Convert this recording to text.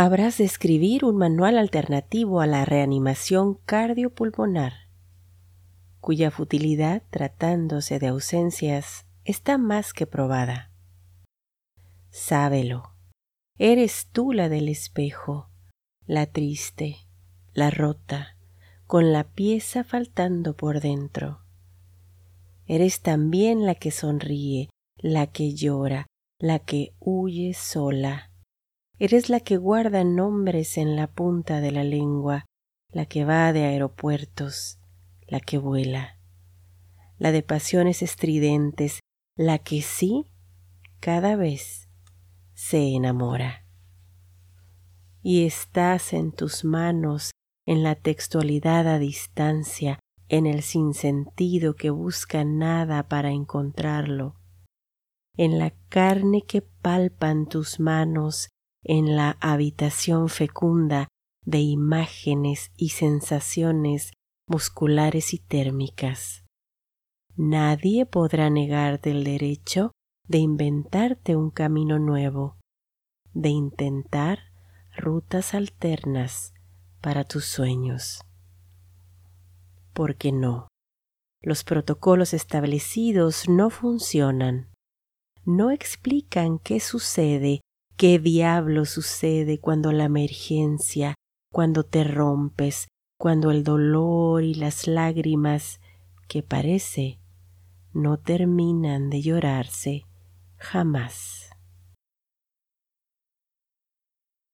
habrás de escribir un manual alternativo a la reanimación cardiopulmonar, cuya futilidad, tratándose de ausencias, está más que probada. Sábelo, eres tú la del espejo, la triste, la rota, con la pieza faltando por dentro. Eres también la que sonríe, la que llora, la que huye sola. Eres la que guarda nombres en la punta de la lengua, la que va de aeropuertos, la que vuela, la de pasiones estridentes, la que sí cada vez se enamora. Y estás en tus manos en la textualidad a distancia, en el sinsentido que busca nada para encontrarlo, en la carne que palpan tus manos, en la habitación fecunda de imágenes y sensaciones musculares y térmicas. Nadie podrá negarte el derecho de inventarte un camino nuevo, de intentar rutas alternas para tus sueños. Porque no, los protocolos establecidos no funcionan no explican qué sucede, qué diablo sucede cuando la emergencia, cuando te rompes, cuando el dolor y las lágrimas, que parece, no terminan de llorarse jamás.